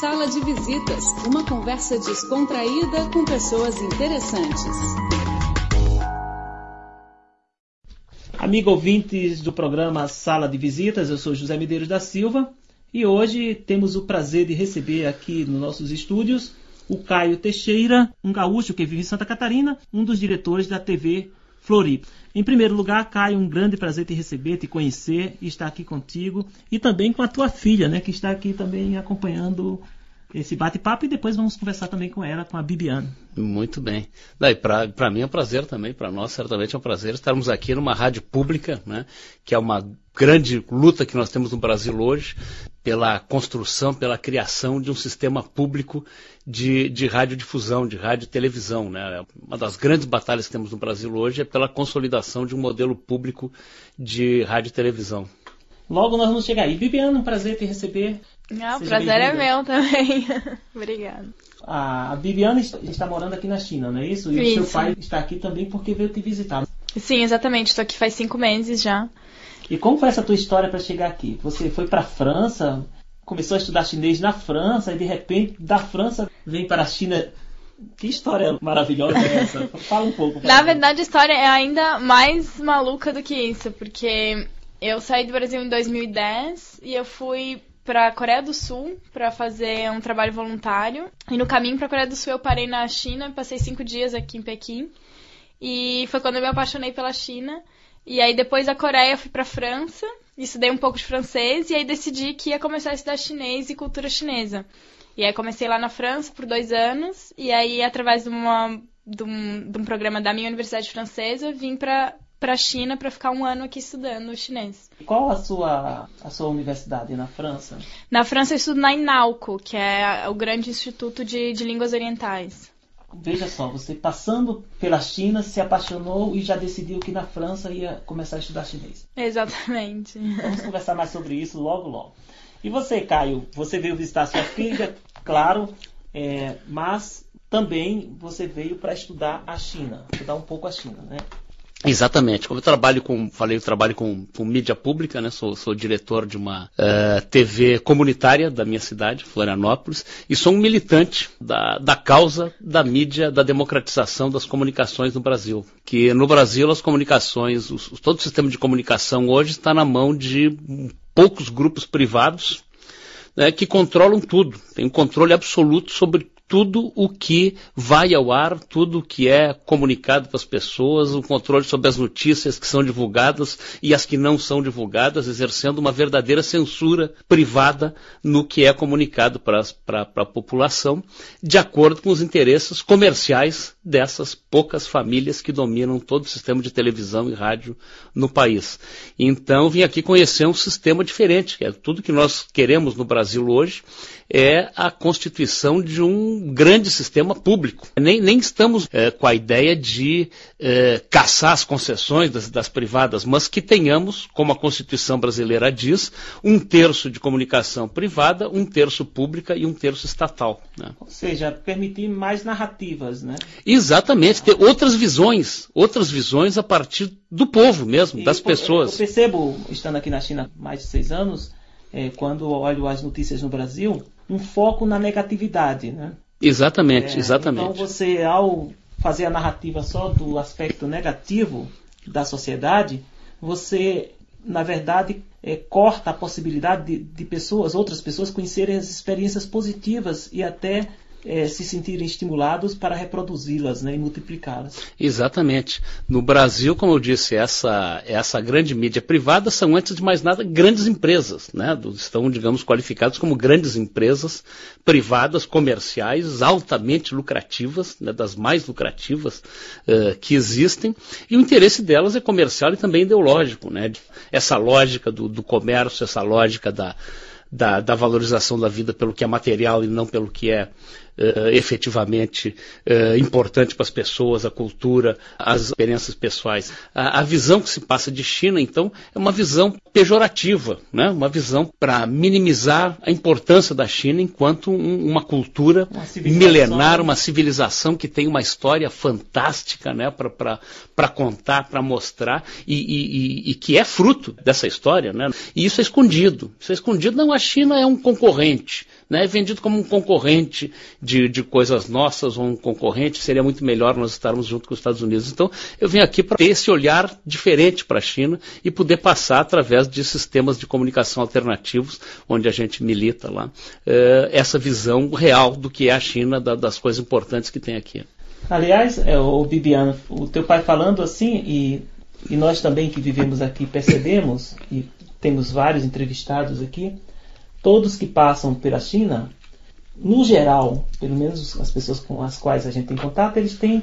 Sala de Visitas, uma conversa descontraída com pessoas interessantes. Amigo ouvintes do programa Sala de Visitas, eu sou José Medeiros da Silva e hoje temos o prazer de receber aqui nos nossos estúdios o Caio Teixeira, um gaúcho que vive em Santa Catarina, um dos diretores da TV Floripa. Em primeiro lugar, Caio, um grande prazer te receber, te conhecer estar aqui contigo e também com a tua filha, né, que está aqui também acompanhando esse bate-papo e depois vamos conversar também com ela, com a Bibiana. Muito bem. Para mim é um prazer também, para nós certamente é um prazer estarmos aqui numa rádio pública, né, que é uma grande luta que nós temos no Brasil hoje, pela construção, pela criação de um sistema público de, de radiodifusão, de rádio e televisão. Né? Uma das grandes batalhas que temos no Brasil hoje é pela consolidação de um modelo público de rádio e televisão. Logo nós vamos chegar aí. Bibiana, um prazer te receber. Ah, o prazer é meu também. Obrigada. A Bibiana está morando aqui na China, não é isso? E isso. o seu pai está aqui também porque veio te visitar. Sim, exatamente. Estou aqui faz cinco meses já. E como foi essa tua história para chegar aqui? Você foi para a França, começou a estudar chinês na França e de repente da França vem para a China. Que história maravilhosa é essa? Fala um pouco. Na verdade, a história é ainda mais maluca do que isso, porque eu saí do Brasil em 2010 e eu fui para a Coreia do Sul para fazer um trabalho voluntário. E no caminho para a Coreia do Sul eu parei na China, passei cinco dias aqui em Pequim. E foi quando eu me apaixonei pela China. E aí depois da Coreia eu fui para França, estudei um pouco de francês e aí decidi que ia começar a estudar chinês e cultura chinesa. E aí comecei lá na França por dois anos e aí através de, uma, de, um, de um programa da minha universidade francesa eu vim para para a China para ficar um ano aqui estudando chinês. Qual a sua, a sua universidade na França? Na França eu estudo na Inalco, que é o grande instituto de, de línguas orientais. Veja só, você passando pela China, se apaixonou e já decidiu que na França ia começar a estudar chinês. Exatamente. Vamos conversar mais sobre isso logo, logo. E você, Caio, você veio visitar sua filha, claro, é, mas também você veio para estudar a China, estudar um pouco a China, né? Exatamente. Como eu trabalho com, falei, eu trabalho com, com mídia pública, né? Sou, sou diretor de uma uh, TV comunitária da minha cidade, Florianópolis, e sou um militante da, da causa da mídia, da democratização das comunicações no Brasil. Que no Brasil as comunicações, os, todo o sistema de comunicação hoje está na mão de poucos grupos privados né, que controlam tudo, tem um controle absoluto sobre tudo o que vai ao ar, tudo o que é comunicado para as pessoas, o controle sobre as notícias que são divulgadas e as que não são divulgadas, exercendo uma verdadeira censura privada no que é comunicado para, para, para a população, de acordo com os interesses comerciais dessas poucas famílias que dominam todo o sistema de televisão e rádio no país. Então, vim aqui conhecer um sistema diferente, que é tudo que nós queremos no Brasil hoje, é a constituição de um grande sistema público. Nem, nem estamos é, com a ideia de é, caçar as concessões das, das, privadas, mas que tenhamos, como a Constituição brasileira diz, um terço de comunicação privada, um terço pública e um terço estatal. Né? Ou seja, permitir mais narrativas, né? Exatamente, ter outras visões, outras visões a partir do povo mesmo, e das pessoas. Eu percebo, estando aqui na China há mais de seis anos, é, quando olho as notícias no Brasil, um foco na negatividade, né? Exatamente, é, exatamente. Então você, ao fazer a narrativa só do aspecto negativo da sociedade, você, na verdade, é, corta a possibilidade de, de pessoas, outras pessoas, conhecerem as experiências positivas e até é, se sentirem estimulados para reproduzi-las né, e multiplicá-las. Exatamente. No Brasil, como eu disse, essa, essa grande mídia privada são, antes de mais nada, grandes empresas. Né? Estão, digamos, qualificadas como grandes empresas privadas, comerciais, altamente lucrativas, né, das mais lucrativas uh, que existem. E o interesse delas é comercial e também ideológico. Né? Essa lógica do, do comércio, essa lógica da, da, da, valorização da vida pelo que é material e não pelo que é uh, efetivamente uh, importante para as pessoas, a cultura, as experiências pessoais. A, a, visão que se passa de China, então, é uma visão pejorativa, né? uma visão para minimizar a importância da China enquanto um, uma cultura uma milenar, uma civilização que tem uma história fantástica né? para contar, para mostrar e, e, e, que é fruto dessa história. Né? E isso é escondido. Isso é escondido. Não, a China é um concorrente. Né, é vendido como um concorrente de, de coisas nossas, ou um concorrente, seria muito melhor nós estarmos junto com os Estados Unidos. Então, eu venho aqui para ter esse olhar diferente para a China e poder passar através de sistemas de comunicação alternativos, onde a gente milita lá, eh, essa visão real do que é a China, da, das coisas importantes que tem aqui. Aliás, é, o Bibiano, o teu pai falando assim, e, e nós também que vivemos aqui percebemos, e temos vários entrevistados aqui, todos que passam pela China, no geral, pelo menos as pessoas com as quais a gente tem contato, eles têm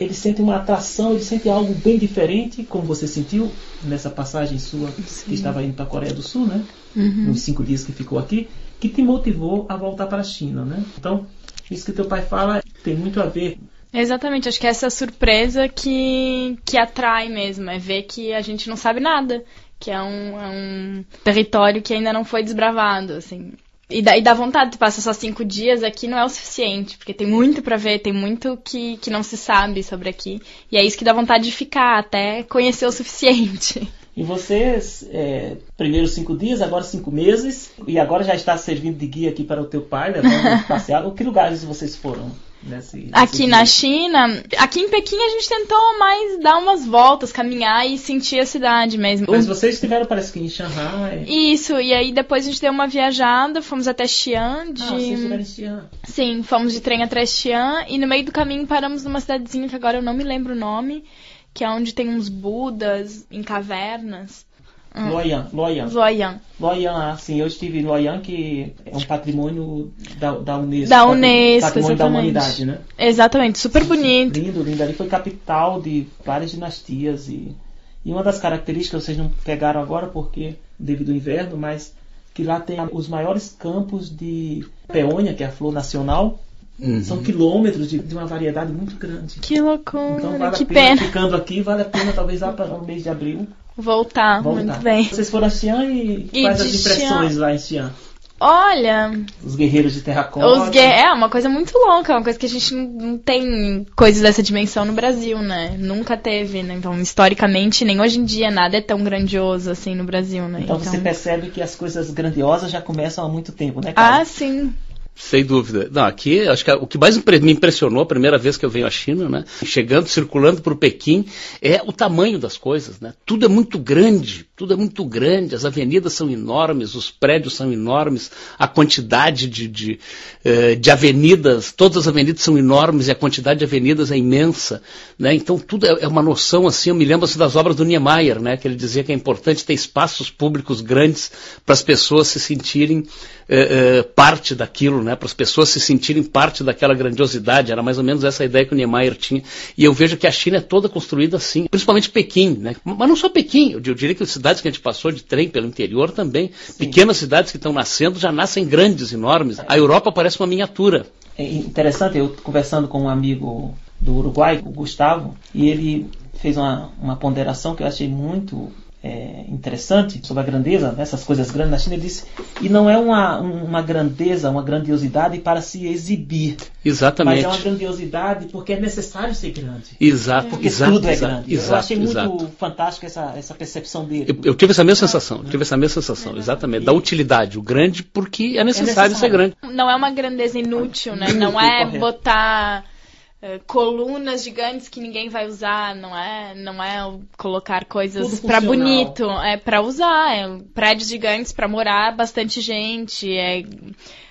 eles sentem uma atração, eles sentem algo bem diferente, como você sentiu nessa passagem sua Sim. que estava indo para a Coreia do Sul, né? Uhum. Nos cinco dias que ficou aqui, que te motivou a voltar para a China, né? Então, isso que teu pai fala tem muito a ver. Exatamente, acho que é essa surpresa que, que atrai mesmo, é ver que a gente não sabe nada que é um, é um território que ainda não foi desbravado, assim. E dá, e dá vontade de passar só cinco dias aqui não é o suficiente, porque tem muito para ver, tem muito que, que não se sabe sobre aqui. E é isso que dá vontade de ficar, até conhecer o suficiente. E vocês, é, primeiro cinco dias, agora cinco meses, e agora já está servindo de guia aqui para o teu pai, levando passear. que lugares vocês foram? Nesse, nesse aqui dia? na China, aqui em Pequim a gente tentou mais dar umas voltas, caminhar e sentir a cidade mesmo. Mas vocês estiveram, parece que em Shanghai. Isso, e aí depois a gente deu uma viajada, fomos até Xi'an. De... Ah, vocês em Xi'an. Sim, fomos de trem até Xi'an e no meio do caminho paramos numa cidadezinha que agora eu não me lembro o nome, que é onde tem uns budas em cavernas. Hum. Loyan, Loyan. Loyan. Loyan, assim, eu estive em Loyan, que é um patrimônio da, da Unesco. Da Unesco, Patrimônio exatamente. da humanidade, né? Exatamente, super bonito. Lindo, lindo. Ali foi capital de várias dinastias e, e uma das características, vocês não pegaram agora porque devido ao inverno, mas que lá tem os maiores campos de peônia, que é a flor nacional, Uhum. São quilômetros de, de, uma variedade muito grande. Que loucura, então, vale que a pena, pena. Ficando aqui, vale a pena talvez lá para o mês de abril Voltar, Voltar, muito bem. Vocês foram a Xi'an e, e quais as impressões Xi'an... lá em Xi'an? Olha. Os guerreiros de terracota. Os guer... É uma coisa muito louca, uma coisa que a gente não tem coisas dessa dimensão no Brasil, né? Nunca teve, né? Então, historicamente, nem hoje em dia nada é tão grandioso assim no Brasil, né? Então, então... você percebe que as coisas grandiosas já começam há muito tempo, né, cara? Ah, sim. Sem dúvida. Não, aqui acho que o que mais me impressionou a primeira vez que eu venho à China, né? Chegando, circulando por Pequim, é o tamanho das coisas, né? Tudo é muito grande, tudo é muito grande, as avenidas são enormes, os prédios são enormes, a quantidade de, de, eh, de avenidas, todas as avenidas são enormes e a quantidade de avenidas é imensa, né? Então tudo é, é uma noção assim, eu me lembro assim, das obras do Niemeyer, né? Que ele dizia que é importante ter espaços públicos grandes para as pessoas se sentirem eh, eh, parte daquilo, né, para as pessoas se sentirem parte daquela grandiosidade. Era mais ou menos essa ideia que o Niemeyer tinha. E eu vejo que a China é toda construída assim, principalmente Pequim, né? Mas não só Pequim, eu diria que as cidades que a gente passou de trem pelo interior também, Sim. pequenas cidades que estão nascendo já nascem grandes, enormes. A Europa parece uma miniatura. É interessante, eu conversando com um amigo do Uruguai, o Gustavo, e ele fez uma, uma ponderação que eu achei muito é, interessante sobre a grandeza, né, essas coisas grandes na China, ele disse, e não é uma, uma grandeza, uma grandiosidade para se exibir. Exatamente. Mas é uma grandiosidade porque é necessário ser grande. Exato, porque exato, tudo é exato, grande. Exato, eu achei muito exato. fantástico essa, essa percepção dele. Eu, eu tive essa mesma sensação, tive essa mesma sensação, exatamente, da utilidade, o grande porque é necessário, é necessário. ser grande. Não é uma grandeza inútil, né? Não é botar eh, colunas gigantes que ninguém vai usar, não é, não é colocar coisas para bonito, é para usar, é prédios gigantes para morar bastante gente, é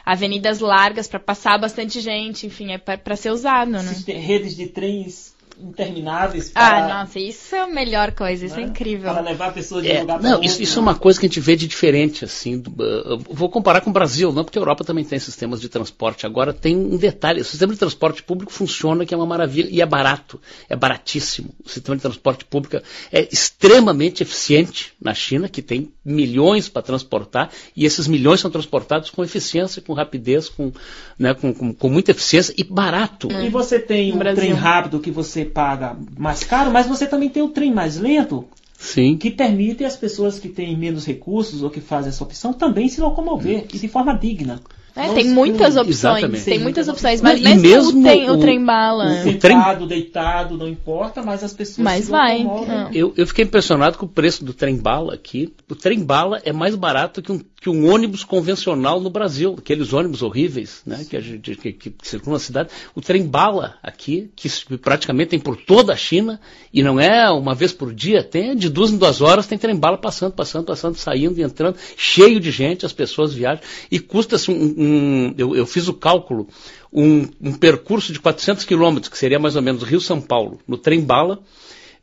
avenidas largas para passar bastante gente, enfim, é para ser usado, né? Redes de trens intermináveis. Para, ah, nossa, isso é a melhor coisa, isso é, é incrível. Para levar pessoas de é, um lugar para Não, isso, isso é uma coisa que a gente vê de diferente, assim. Uh, vou comparar com o Brasil, não porque a Europa também tem sistemas de transporte. Agora tem um detalhe: o sistema de transporte público funciona, que é uma maravilha, e é barato, é baratíssimo. O sistema de transporte público é extremamente eficiente na China, que tem milhões para transportar, e esses milhões são transportados com eficiência, com rapidez, com, né, com, com, com muita eficiência e barato. E você tem um trem rápido que você paga mais caro, mas você também tem o trem mais lento. Sim. Que permite as pessoas que têm menos recursos ou que fazem essa opção também se locomover hum. e de forma digna. É, tem muitas opções, Exatamente. tem muitas opções, mas mesmo, mesmo o, trem, o, trem bala. O, sentado, deitado, não importa, mas as pessoas mas vai. Eu, eu fiquei impressionado com o preço do trem bala aqui. O trem bala é mais barato que um, que um ônibus convencional no Brasil, aqueles ônibus horríveis, né, que, gente, que, que, circulam na cidade. O trem bala aqui, que praticamente tem por toda a China, e não é uma vez por dia, tem de duas em duas horas, tem trem bala passando, passando, passando, saindo e entrando, cheio de gente, as pessoas viajam, e custa-se um, um eu, eu, fiz o cálculo, um, um percurso de 400 quilômetros, que seria mais ou menos Rio-São Paulo, no trem bala,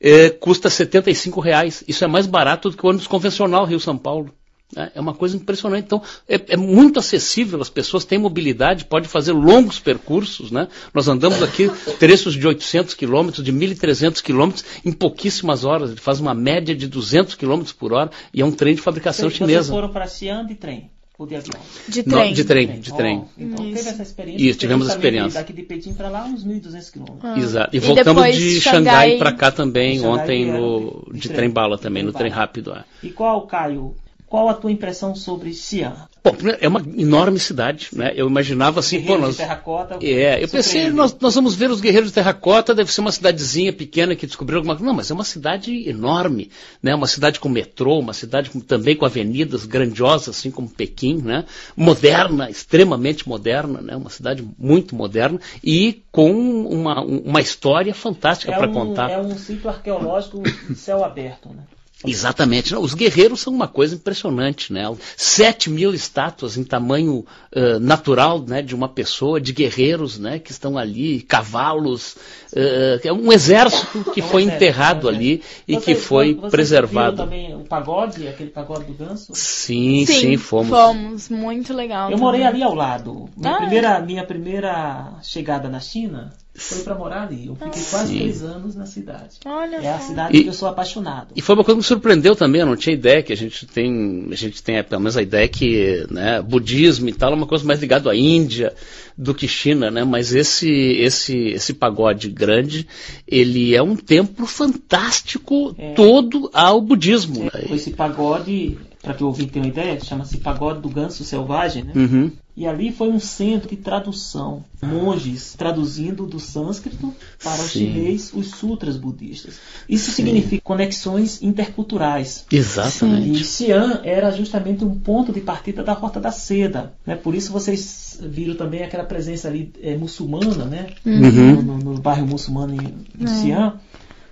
é, custa 75 reais. Isso é mais barato do que o ônibus convencional Rio-São Paulo. Né? É uma coisa impressionante. Então, é, é, muito acessível, as pessoas têm mobilidade, pode fazer longos percursos. Né? Nós andamos aqui trechos de 800 quilômetros, de 1.300 quilômetros, em pouquíssimas horas. Ele faz uma média de 200 quilômetros por hora e é um trem de fabricação Vocês chinesa. Vocês foram para Xi'an de trem? Ou de avião? De trem. Não, de trem, de trem. Oh, então Isso. teve essa experiência. Isso, tivemos a experiência. Daqui de Pequim para lá, uns 1.200 quilômetros. Ah. Exato. E, e voltamos de Xangai para cá também, Xangai ontem no, de, de trem bala também, no trem rápido. É. E qual, Caio, qual a tua impressão sobre Xi'an? Bom, é uma enorme cidade, né? Eu imaginava assim, pô, nós... de terracota. É, eu pensei, nós, nós, vamos ver os guerreiros de terracota, deve ser uma cidadezinha pequena que descobriu alguma coisa. Não, mas é uma cidade enorme, né? Uma cidade com metrô, uma cidade com, também com avenidas grandiosas, assim como Pequim, né? Moderna, extremamente moderna, né? Uma cidade muito moderna e com uma, uma história fantástica é para um, contar. É um sítio arqueológico de céu aberto, né? Exatamente. Não, os guerreiros são uma coisa impressionante, né? Sete mil estátuas em tamanho uh, natural, né? De uma pessoa, de guerreiros, né? Que estão ali, cavalos, uh, é um exército que é um foi exército, enterrado é um ali e você, que foi preservado. também o pagode, aquele pagode do ganso? Sim, sim, sim fomos. Fomos, muito legal. Eu também. morei ali ao lado. Minha, Ah, primeira, minha primeira chegada na China foi para morar ali. Eu fiquei quase Sim. três anos na cidade. Olha É a cidade E- que eu sou apaixonado. E foi uma coisa que me surpreendeu também, eu não tinha ideia que a gente tem, a gente tem pelo menos a ideia que né, budismo e tal é uma coisa mais ligada à Índia do que China, né? Mas esse, esse, esse pagode grande, ele é um templo fantástico É. todo ao budismo. né? Esse pagode, para que o ouvinte tenha uma ideia, chama-se Pagode do Ganso Selvagem, né? Uhum. E ali foi um centro de tradução. Monges traduzindo do sânscrito para o Sim. chinês os sutras budistas. Isso significa conexões interculturais. E Exatamente. Xi'an era justamente um ponto de partida da Rota da Seda. Né? Por isso vocês viram também aquela presença ali eh, muçulmana, né? Uhum. no, no- no bairro muçulmano em, em Xi'an.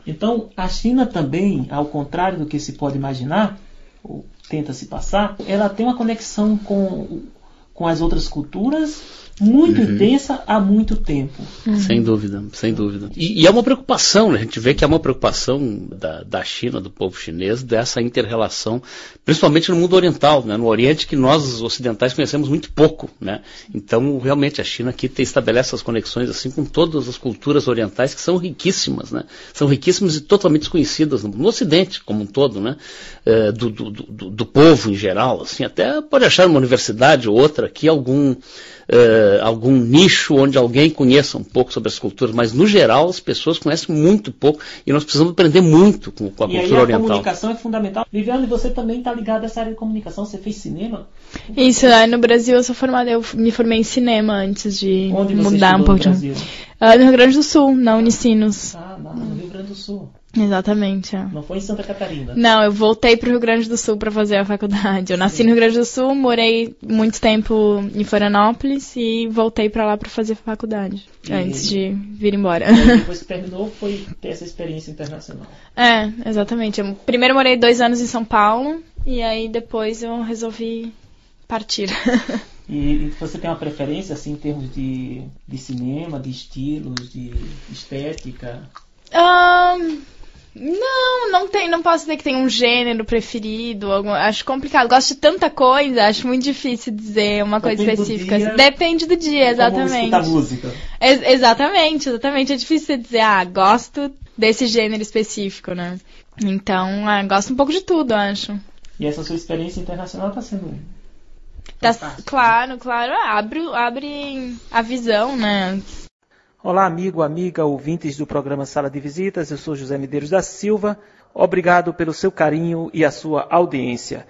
Então, a China também, ao contrário do que se pode imaginar, ou tenta se passar, ela tem uma conexão com, com as outras culturas muito intensa há muito tempo. Sem dúvida, sem dúvida. E, e é uma preocupação, né? a gente vê que é uma preocupação da, da China, do povo chinês, dessa inter-relação, principalmente no mundo oriental, né? no Oriente que nós os ocidentais conhecemos muito pouco. Né? Então, realmente, a China aqui te- estabelece essas conexões assim com todas as culturas orientais que são riquíssimas, né? são riquíssimas e totalmente desconhecidas no, no Ocidente como um todo, né? Eh, do, do, do, do povo em geral. Assim, até pode achar uma universidade ou outra aqui algum eh, algum nicho onde alguém conheça um pouco sobre as culturas, mas no geral as pessoas conhecem muito pouco e nós precisamos aprender muito com, com a e aí cultura a oriental. comunicação é fundamental. Viviane, você também está ligado a essa área de comunicação. Você fez cinema? Isso, aí no Brasil eu sou formada, eu me formei em cinema antes de Onde você mudar um pouco no de. Brasil? Ah, no Rio Grande do Sul, na Unicinos. Ah, lá Rio Grande do Sul. Exatamente. é. Não foi em Santa Catarina. Não, eu voltei pro Rio Grande do Sul para fazer a faculdade. Eu nasci no Rio Grande do Sul, morei muito tempo em Florianópolis e voltei para lá para fazer a faculdade E- antes de vir embora. E depois que terminou, foi ter essa experiência internacional. É, exatamente. Eu primeiro morei dois anos em São Paulo e aí depois eu resolvi partir. E, e você tem uma preferência, assim, em termos de, de cinema, de estilos, de estética? Ahn, não, não tem, não posso dizer que tem um gênero preferido. algum- acho complicado. Gosto de tanta coisa, acho muito difícil dizer uma coisa Depende do específica. dia. Depende do dia, Como exatamente. escutar música. Ex- exatamente, exatamente. É difícil você dizer, ah, gosto desse gênero específico, né? Então, ah, gosto um pouco de tudo, eu acho. E essa sua experiência internacional está sendo Tá- Fantástico. claro, claro, abre, abre a visão, né? Olá, amigo, amiga, ouvintes do programa Sala de Visitas. Eu sou José Medeiros da Silva. Obrigado pelo seu carinho e a sua audiência.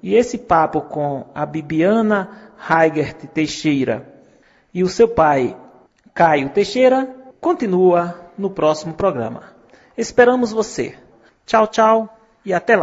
E esse papo com a Bibiana Heigert Teixeira e o seu pai, Caio Teixeira, continua no próximo programa. Esperamos você. Tchau, tchau e até lá.